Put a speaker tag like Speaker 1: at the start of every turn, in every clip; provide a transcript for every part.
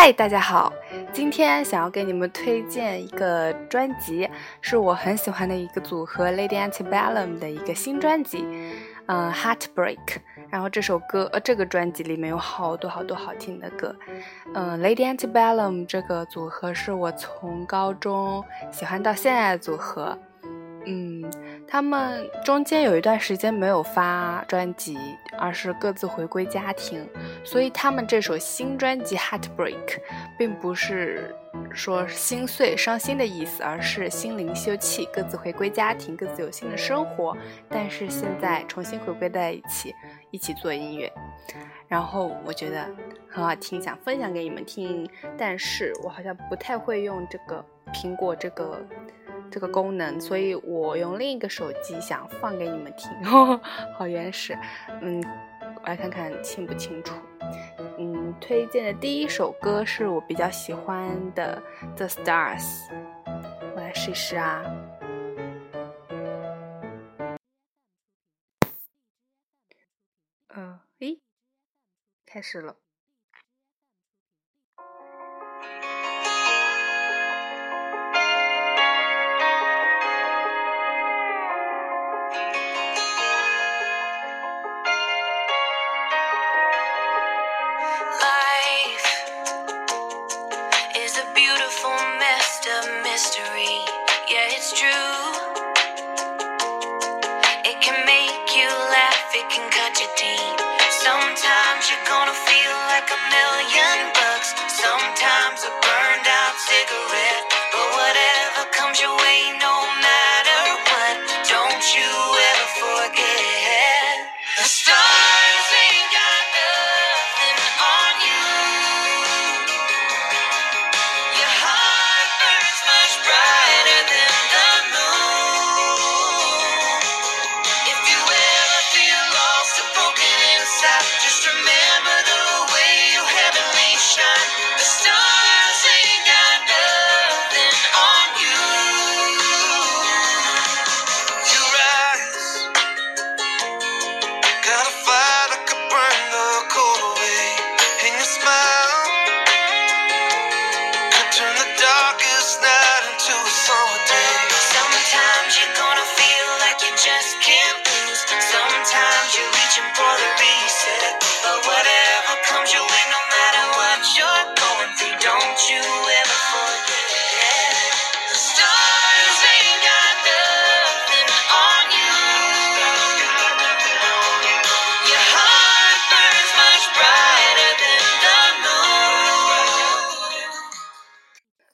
Speaker 1: 嗨，大家好，今天想要给你们推荐一个专辑，是我很喜欢的一个组合 Lady Antebellum 的一个新专辑，嗯，Heartbreak。然后这首歌，呃，这个专辑里面有好多好多好听的歌，嗯，Lady Antebellum 这个组合是我从高中喜欢到现在的组合。嗯，他们中间有一段时间没有发专辑，而是各自回归家庭，所以他们这首新专辑《Heartbreak》并不是说心碎、伤心的意思，而是心灵休憩，各自回归家庭，各自有新的生活，但是现在重新回归在一起，一起做音乐。然后我觉得很好听，想分享给你们听，但是我好像不太会用这个苹果这个。这个功能，所以我用另一个手机想放给你们听，好原始。嗯，我来看看清不清楚。嗯，推荐的第一首歌是我比较喜欢的《The Stars》，我来试一试啊。嗯，诶，开始了。it's true. It can make you laugh, it can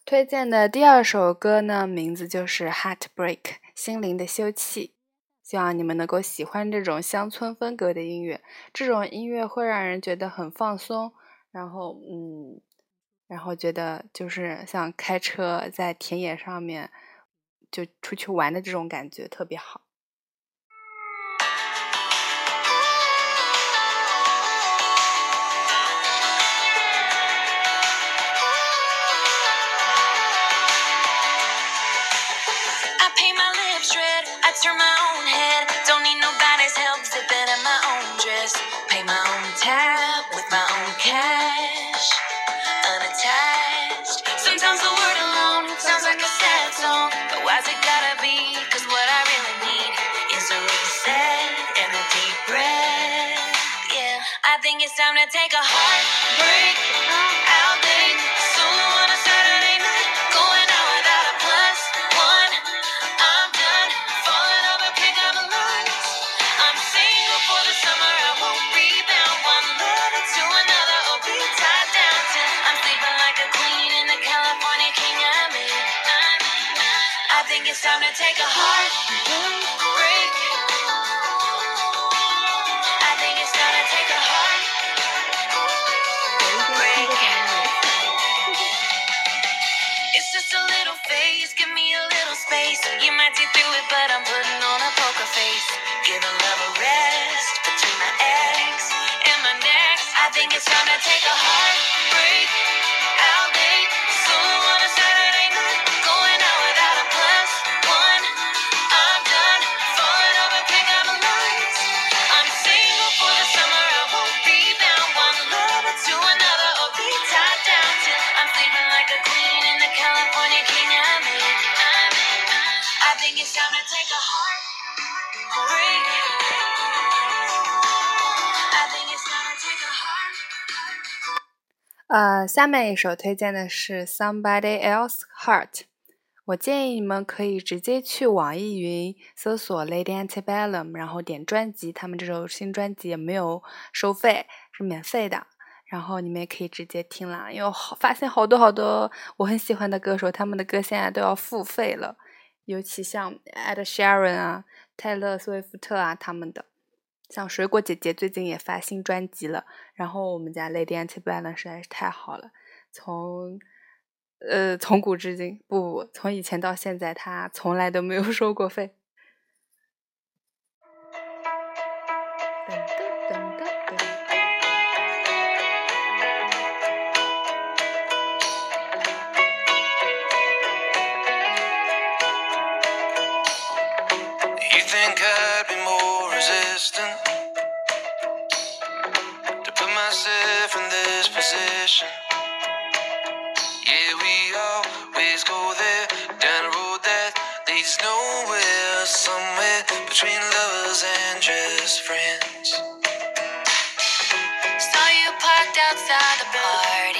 Speaker 1: 推荐的第二首歌呢，名字就是《Heartbreak》，心灵的休憩。 希望你们能够喜欢这种乡村风格的音乐，这种音乐会让人觉得很放松，然后，嗯，然后觉得就是像开车在田野上面就出去玩的这种感觉特别好。
Speaker 2: It's time to take a heartbreak outing. On a Saturday night, going out without a plus one. I'm done falling pick up lights. I'm single for the summer, I won't rebound. One letter to another, be tied down. I'm sleeping like a queen in the California king I'm in. I think it's time to take a heartbreak. You might see through it, but I'm putting on a poker face. Giving love a rest between my ex and my next. I think it's time to take a heartbreak
Speaker 1: 呃，下面一首推荐的是 Somebody Else Heart。我建议你们可以直接去网易云搜索 Lady Antebellum，然后点专辑，他们这首新专辑也没有收费，是免费的。然后你们也可以直接听了，因为好发现好多好多我很喜欢的歌手，他们的歌现在都要付费了，尤其像 Ed Sheeran 啊、泰勒·斯威夫特啊他们的。像水果姐姐最近也发新专辑了，然后我们家 Lady Antebellum 实在是太好了，从呃从古至今，不不，从以前到现在，她从来都没有 收过费。噔噔噔噔噔
Speaker 3: Think I'd be more resistant to put myself in this position? Yeah, we always go there down a road that leads nowhere, somewhere between lovers and just friends.
Speaker 2: Saw you parked outside the party.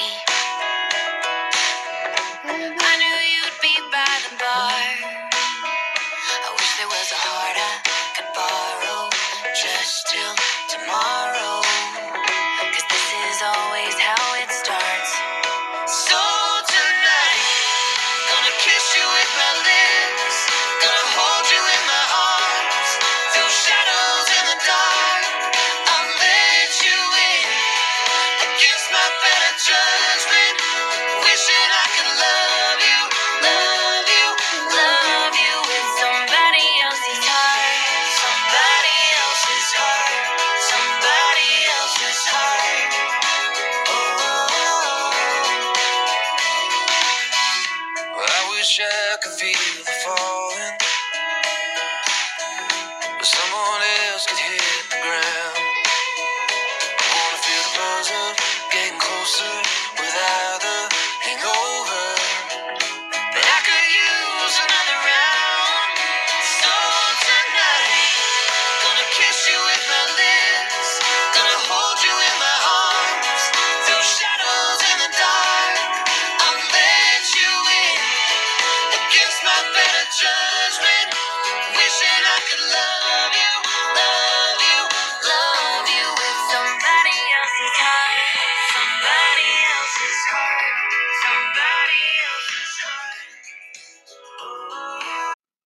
Speaker 2: Wish I could
Speaker 3: feel the falling,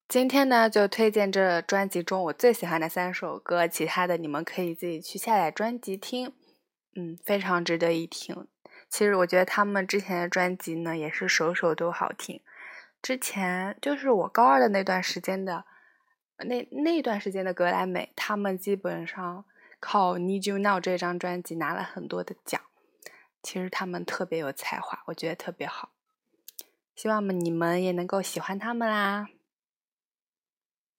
Speaker 1: 今天呢，就推荐这专辑中我最喜欢的三首歌，其他的你们可以自己去下载专辑听，嗯，非常值得一听。其实我觉得他们之前的专辑呢，也是首首都好听。之前就是我高二的那段时间的，那那段时间的格莱美，他们基本上靠《Need You Now》这张专辑拿了很多的奖。其实他们特别有才华，我觉得特别好。希望你们也能够喜欢他们啦。